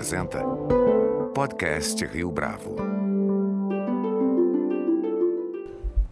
apresenta Podcast Rio Bravo.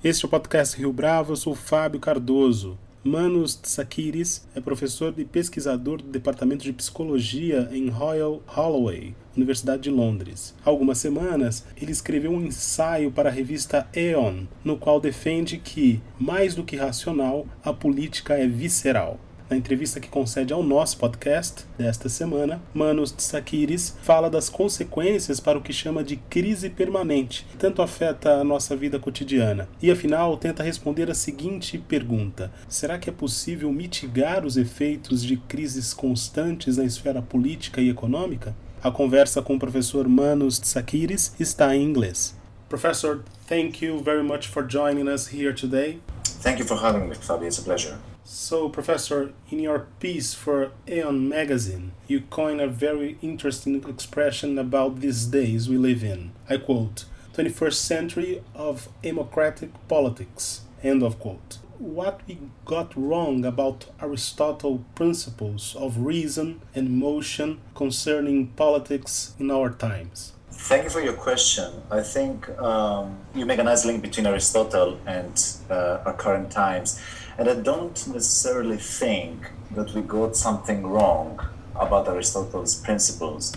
Este é o Podcast Rio Bravo, eu sou Fábio Cardoso. Manos Tsakiris é professor e pesquisador do Departamento de Psicologia em Royal Holloway, Universidade de Londres. Há algumas semanas, ele escreveu um ensaio para a revista Aeon, no qual defende que, mais do que racional, a política é visceral. Na entrevista que concede ao nosso podcast desta semana, Manos Tsakiris fala das consequências para o que chama de crise permanente, que tanto afeta a nossa vida cotidiana. E afinal, tenta responder a seguinte pergunta: será que é possível mitigar os efeitos de crises constantes na esfera política e econômica? A conversa com o professor Manos Tsakiris está em inglês. Professor, thank you very much for joining us here today. Thank you for having me, Fabi. It's a pleasure. So, Professor, in your piece for Aeon magazine, you coin a very interesting expression about these days we live in. I quote, 21st century of democratic politics. End of quote. What we got wrong about Aristotle principles of reason and motion concerning politics in our times? Thank you for your question. I think um, you make a nice link between Aristotle and uh, our current times. And I don't necessarily think that we got something wrong about Aristotle's principles.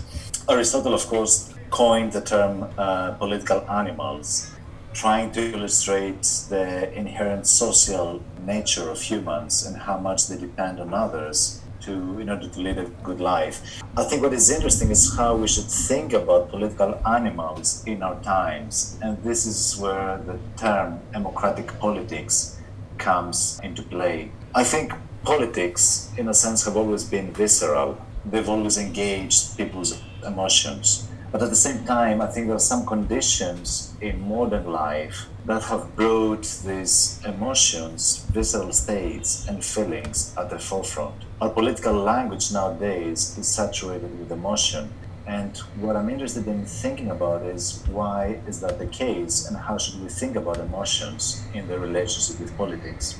Aristotle, of course, coined the term uh, political animals, trying to illustrate the inherent social nature of humans and how much they depend on others to in order to lead a good life. I think what is interesting is how we should think about political animals in our times, and this is where the term democratic politics comes into play. I think politics, in a sense, have always been visceral. They've always engaged people's emotions. But at the same time, I think there are some conditions in modern life that have brought these emotions, visceral states, and feelings at the forefront. Our political language nowadays is saturated with emotion. And what I'm interested in thinking about is why is that the case and how should we think about emotions in the relationship with politics?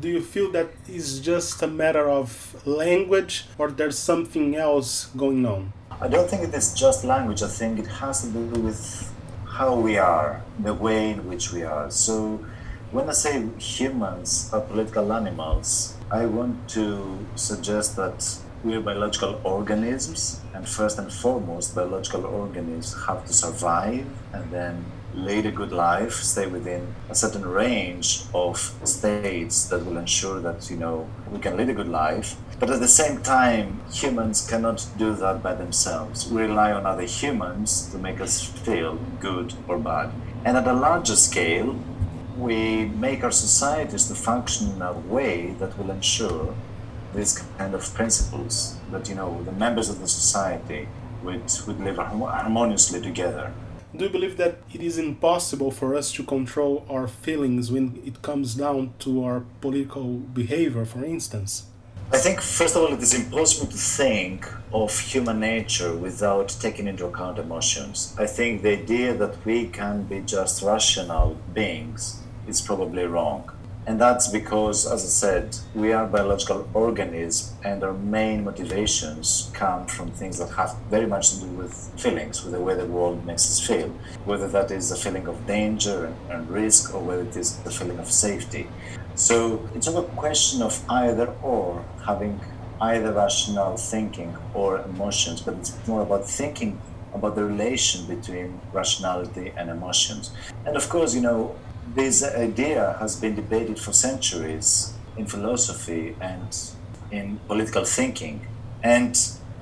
Do you feel that it's just a matter of language or there's something else going on? I don't think it is just language. I think it has to do with how we are, the way in which we are. So when I say humans are political animals, I want to suggest that we are biological organisms, and first and foremost, biological organisms have to survive and then lead a good life, stay within a certain range of states that will ensure that you know we can lead a good life. But at the same time, humans cannot do that by themselves. We rely on other humans to make us feel good or bad. And at a larger scale, we make our societies to function in a way that will ensure these kind of principles that you know the members of the society would, would live harmoniously together. Do you believe that it is impossible for us to control our feelings when it comes down to our political behavior, for instance? I think, first of all, it is impossible to think of human nature without taking into account emotions. I think the idea that we can be just rational beings is probably wrong. And that's because, as I said, we are biological organisms and our main motivations come from things that have very much to do with feelings, with the way the world makes us feel. Whether that is a feeling of danger and, risk or whether it is the feeling of safety. So it's not a question of either or, having either rational thinking or emotions, but it's more about thinking about the relation between rationality and emotions. And of course, you know, this idea has been debated for centuries in philosophy and in political thinking. And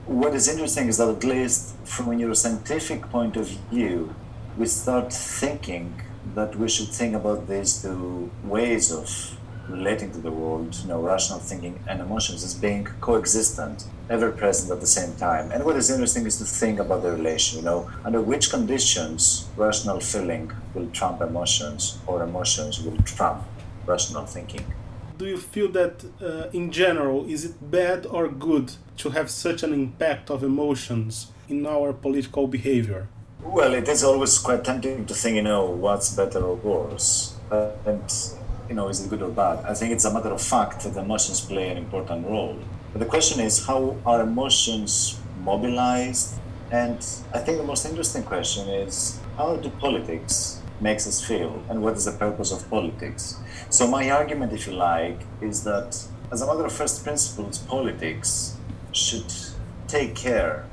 what is interesting is that, at least from a neuroscientific point of view, we start thinking that we should think about these two ways of relating to the world, you know, rational thinking and emotions as being coexistent, ever present at the same time. And what is interesting is to think about the relation, you know, under which conditions rational feeling will trump emotions or emotions will trump rational thinking. Do you feel that uh, in general, is it bad or good to have such an impact of emotions in our political behavior? Well, it is always quite tempting to think, you know, what's better or worse. Uh, and you know, is it good or bad? I think it's a matter of fact that emotions play an important role. But the question is how are emotions mobilized And I think the most interesting question is how do politics makes us feel and what is the purpose of politics? So my argument, if you like, is that as a matter of first principles, politics should take care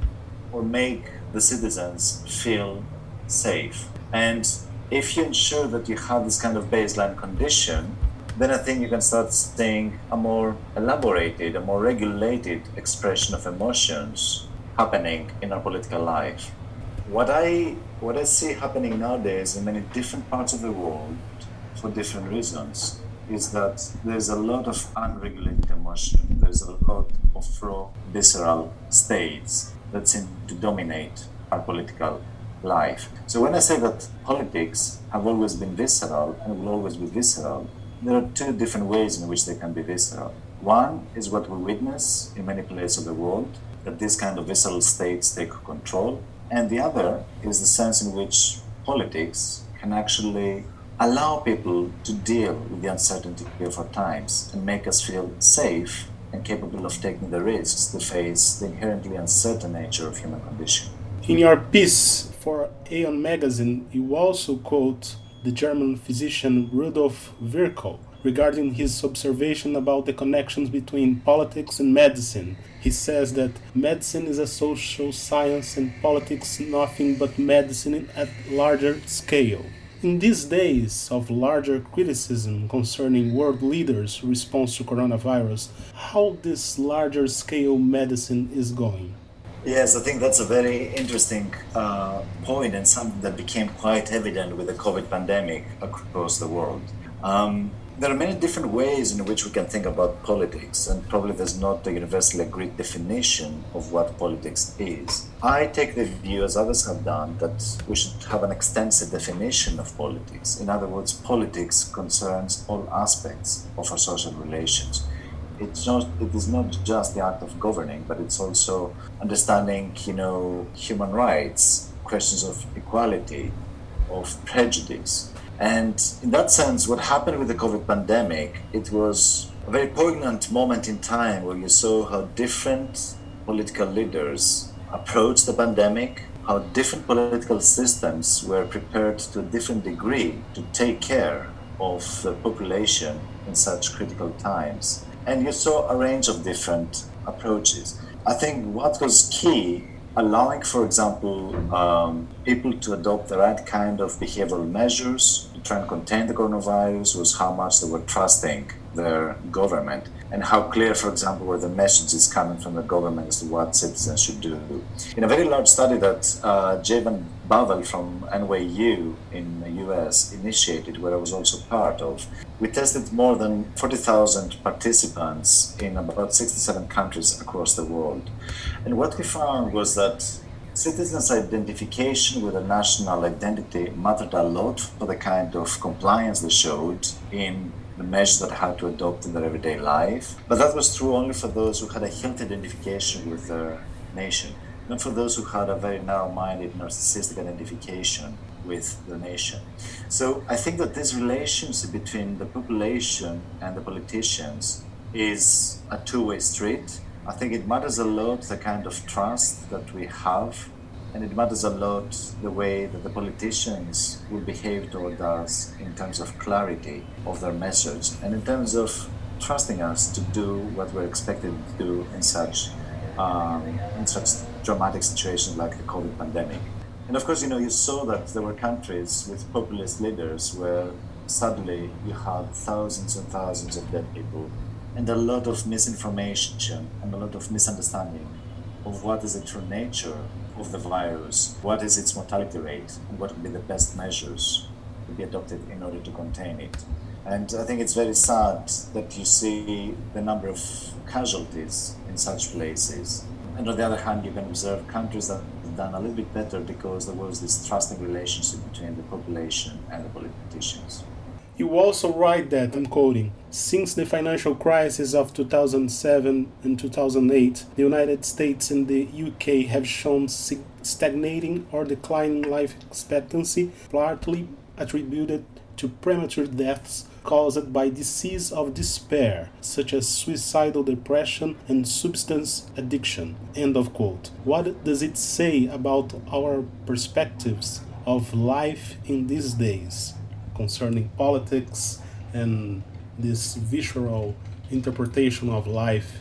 or make the citizens feel safe. And if you ensure that you have this kind of baseline condition, then I think you can start seeing a more elaborated, a more regulated expression of emotions happening in our political life. What I what I see happening nowadays in many different parts of the world for different reasons is that there's a lot of unregulated emotion. There's a lot of raw, visceral states that seem to dominate our political life. So when I say that politics have always been visceral and will always be visceral, there are two different ways in which they can be visceral. One is what we witness in many places of the world, that these kind of visceral states take control. And the other is the sense in which politics can actually allow people to deal with the uncertainty of our times and make us feel safe and capable of taking the risks to face the inherently uncertain nature of human condition. In your piece for Aeon magazine, you also quote the German physician Rudolf Virchow regarding his observation about the connections between politics and medicine. He says that medicine is a social science and politics nothing but medicine at larger scale. In these days of larger criticism concerning world leaders' response to coronavirus, how this larger scale medicine is going? Yes, I think that's a very interesting uh, point and something that became quite evident with the COVID pandemic across the world. Um, there are many different ways in which we can think about politics, and probably there's not a universally agreed definition of what politics is. I take the view, as others have done, that we should have an extensive definition of politics. In other words, politics concerns all aspects of our social relations. It's not, it is not just the act of governing, but it's also understanding, you know, human rights, questions of equality, of prejudice, and in that sense, what happened with the COVID pandemic, it was a very poignant moment in time where you saw how different political leaders approached the pandemic, how different political systems were prepared to a different degree to take care of the population in such critical times. And you saw a range of different approaches. I think what was key allowing, for example, um, people to adopt the right kind of behavioral measures to try and contain the coronavirus was how much they were trusting their government and how clear, for example, were the messages coming from the government as to what citizens should do. In a very large study that uh, Jay Van Bavel from NYU in the US initiated, where I was also part of, we tested more than 40,000 participants in about 67 countries across the world. And what we found was that citizens' identification with a national identity mattered a lot for the kind of compliance they showed in the measures that had to adopt in their everyday life. But that was true only for those who had a healthy identification with their nation, not for those who had a very narrow minded, narcissistic identification with the nation. So I think that this relationship between the population and the politicians is a two way street. I think it matters a lot the kind of trust that we have and it matters a lot the way that the politicians will behave toward us in terms of clarity of their message and in terms of trusting us to do what we're expected to do in such um, in such dramatic situations like the COVID pandemic. And of course, you know, you saw that there were countries with populist leaders where suddenly you had thousands and thousands of dead people and a lot of misinformation and a lot of misunderstanding of what is the true nature of the virus, what is its mortality rate, and what would be the best measures to be adopted in order to contain it. And I think it's very sad that you see the number of casualties in such places. And on the other hand, you can observe countries that have done a little bit better because there was this trusting relationship between the population and the politicians. You also write that, I'm quoting, since the financial crisis of 2007 and 2008, the United States and the UK have shown stagnating or declining life expectancy, partly attributed to premature deaths caused by disease of despair, such as suicidal depression and substance addiction. End of quote. What does it say about our perspectives of life in these days concerning politics and this visceral interpretation of life?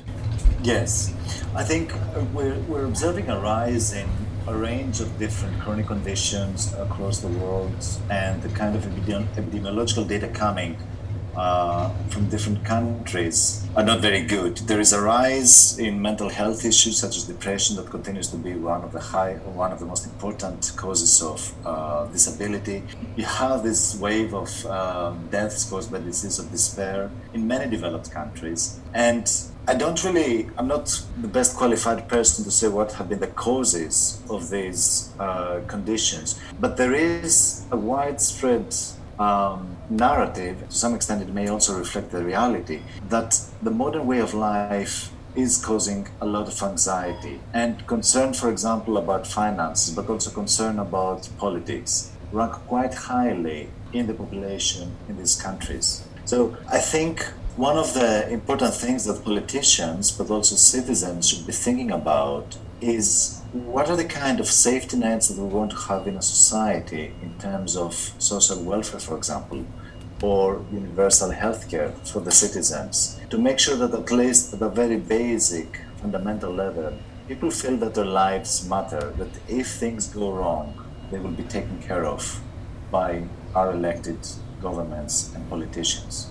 Yes, I think uh, we're, we're observing a rise in a range of different chronic conditions across the world and the kind of epidemiological data coming uh, from different countries are not very good. There is a rise in mental health issues such as depression that continues to be one of the high, one of the most important causes of uh, disability. You have this wave of um, deaths caused by disease of despair in many developed countries, and I don't really, I'm not the best qualified person to say what have been the causes of these uh, conditions, but there is a widespread um, narrative, to some extent, it may also reflect the reality that the modern way of life is causing a lot of anxiety and concern, for example, about finances, but also concern about politics, rank quite highly in the population in these countries. So I think one of the important things that politicians, but also citizens, should be thinking about is what are the kind of safety nets that we want to have in a society in terms of social welfare, for example, or universal healthcare for the citizens, to make sure that at least at a very basic, fundamental level, people feel that their lives matter, that if things go wrong, they will be taken care of by our elected governments and politicians.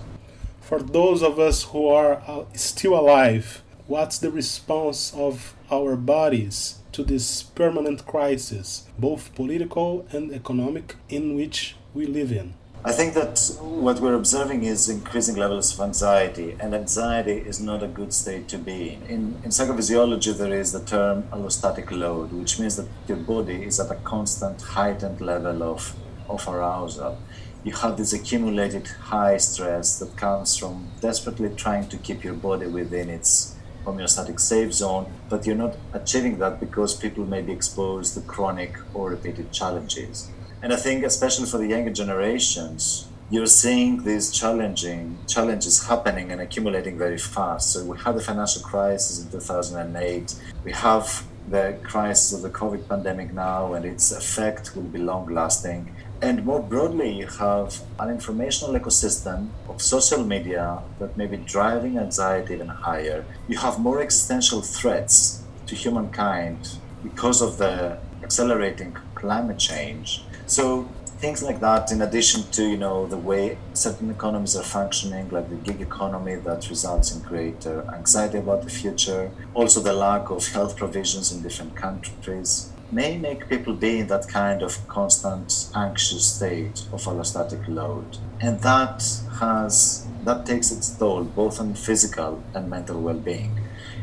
For those of us who are uh, still alive, what's the response of our bodies to this permanent crisis, both political and economic, in which we live in? I think that what we're observing is increasing levels of anxiety, and anxiety is not a good state to be in. In, in psychophysiology, there is the term allostatic load, which means that your body is at a constant heightened level of, of arousal you have this accumulated high stress that comes from desperately trying to keep your body within its homeostatic safe zone, but you're not achieving that because people may be exposed to chronic or repeated challenges. And I think, especially for the younger generations, you're seeing these challenging challenges happening and accumulating very fast. So we had the financial crisis in 2008. We have the crisis of the COVID pandemic now, and its effect will be long lasting. And more broadly, you have an informational ecosystem of social media that may be driving anxiety even higher. You have more existential threats to humankind because of the accelerating climate change. So things like that, in addition to you know the way certain economies are functioning, like the gig economy, that results in greater anxiety about the future. Also, the lack of health provisions in different countries may make people be in that kind of constant anxious state of allostatic load. And that has that takes its toll both on physical and mental well-being.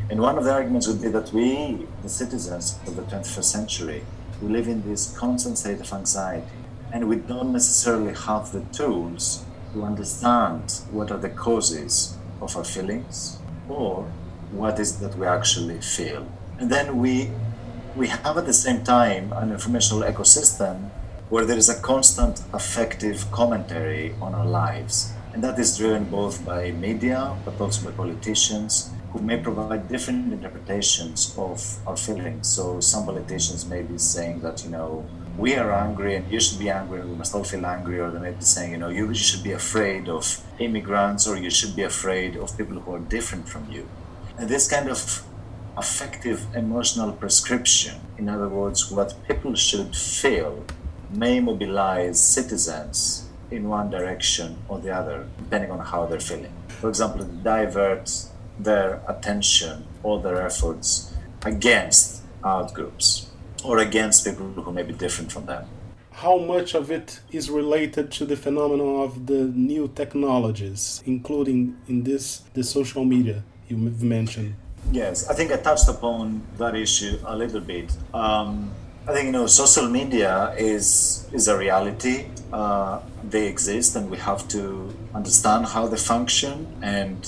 And one of the arguments would be that we, the citizens of the 21st century, we live in this constant state of anxiety, and we don't necessarily have the tools to understand what are the causes of our feelings or what is that we actually feel. And then we we have at the same time an informational ecosystem where there is a constant affective commentary on our lives. And that is driven both by media, but also by politicians who may provide different interpretations of our feelings. So some politicians may be saying that, you know, we are angry and you should be angry and we must all feel angry, or they may be saying, you know, you should be afraid of immigrants or you should be afraid of people who are different from you. And this kind of affective emotional prescription, in other words, what people should feel, may mobilize citizens in one direction or the other, depending on how they're feeling. For example, divert their attention or their efforts against outgroups or against people who may be different from them. How much of it is related to the phenomenon of the new technologies, including in this the social media you've mentioned? Yes, I think I touched upon that issue a little bit. Um, I think you know social media is is a reality. Uh, they exist, and we have to understand how they function, and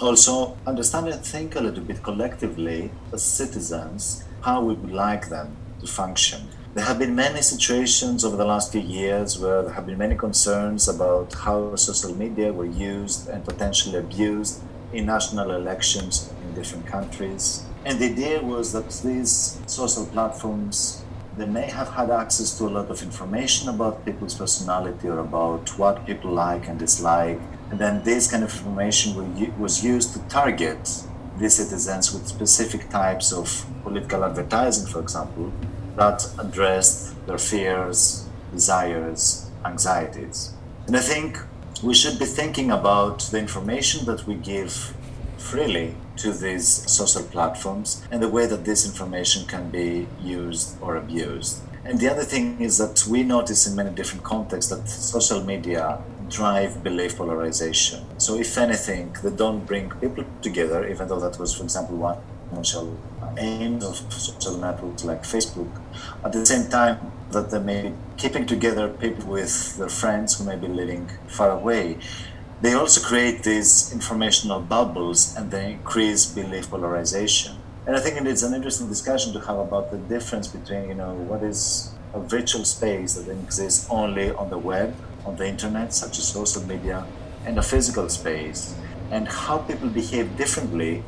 also understand and think a little bit collectively as citizens how we would like them to function. There have been many situations over the last few years where there have been many concerns about how social media were used and potentially abused in national elections in different countries. And the idea was that these social platforms they may have had access to a lot of information about people's personality or about what people like and dislike. And then this kind of information was used to target these citizens with specific types of political advertising, for example, that addressed their fears, desires, anxieties. And I think we should be thinking about the information that we give freely to these social platforms and the way that this information can be used or abused. And the other thing is that we notice in many different contexts that social media drive belief polarization. So, if anything, they don't bring people together, even though that was, for example, one initial aim of social networks like Facebook. At the same time, that they may be keeping together people with their friends who may be living far away they also create these informational bubbles and they increase belief polarization. And I think it's an interesting discussion to have about the difference between, you know, what is a virtual space that exists only on the web, on the internet, such as social media, and a physical space, and how people behave differently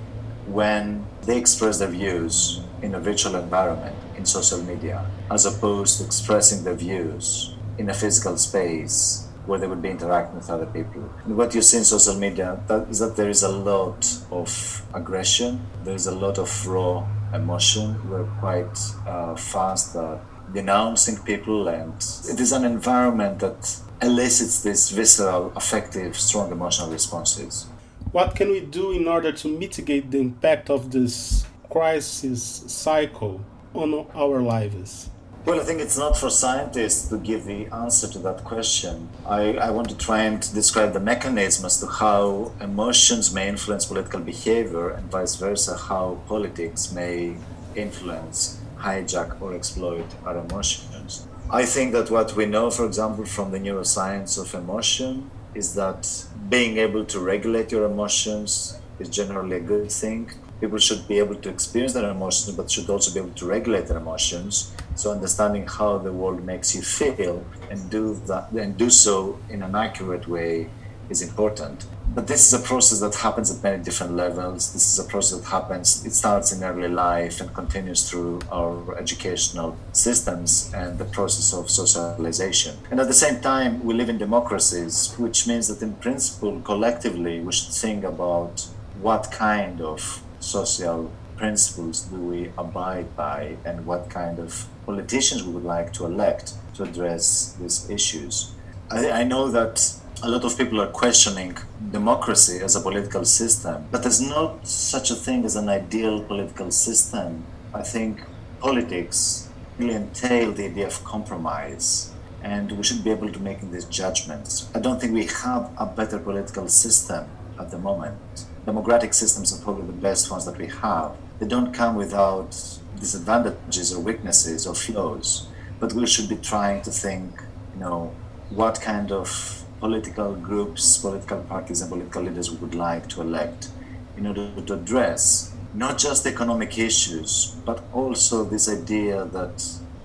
when they express their views in a virtual environment, in social media, as opposed to expressing their views in a physical space where they would be interacting with other people. And what you see in social media that is that there is a lot of aggression, there is a lot of raw emotion. We're quite uh, fast at denouncing people, and it is an environment that elicits these visceral, affective, strong emotional responses. What can we do in order to mitigate the impact of this crisis cycle on our lives? Well, I think it's not for scientists to give the answer to that question. I, I want to try and describe the mechanism as to how emotions may influence political behavior and vice versa, how politics may influence, hijack, or exploit our emotions. I think that what we know, for example, from the neuroscience of emotion is that being able to regulate your emotions is generally a good thing people should be able to experience their emotions, but should also be able to regulate their emotions. So understanding how the world makes you feel and do that and do so in an accurate way is important. But this is a process that happens at many different levels. This is a process that happens, it starts in early life and continues through our educational systems and the process of socialization. And at the same time, we live in democracies, which means that in principle, collectively, we should think about what kind of social principles do we abide by and what kind of politicians we would like to elect to address these issues. I, I know that a lot of people are questioning democracy as a political system, but there's not such a thing as an ideal political system. I think politics really entail the idea of compromise, and we should be able to make these judgments. I don't think we have a better political system at the moment democratic systems are probably the best ones that we have. They don't come without disadvantages or weaknesses or flaws, but we should be trying to think, you know, what kind of political groups, political parties, and political leaders would like to elect in order to address not just economic issues, but also this idea that,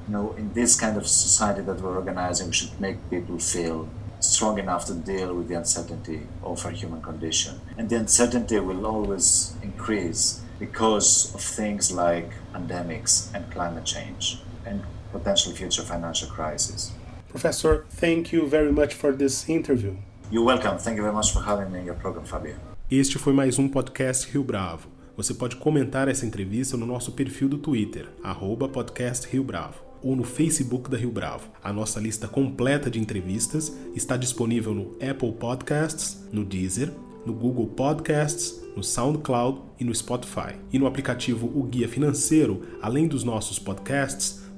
you know, in this kind of society that we're organizing, we should make people feel strong enough to deal with the uncertainty of our human condition. And the uncertainty will always increase because of things like pandemics and climate change and potential future financial crisis. Professor, thank you very much for this interview. You're welcome. Thank you very much for having me in your program, Fabio. Este foi mais um podcast Rio Bravo. Você pode comentar essa entrevista no nosso perfil do Twitter, arroba podcast Rio Bravo ou no Facebook da Rio Bravo. A nossa lista completa de entrevistas está disponível no Apple Podcasts, no Deezer, no Google Podcasts, no SoundCloud e no Spotify. E no aplicativo O Guia Financeiro, além dos nossos podcasts,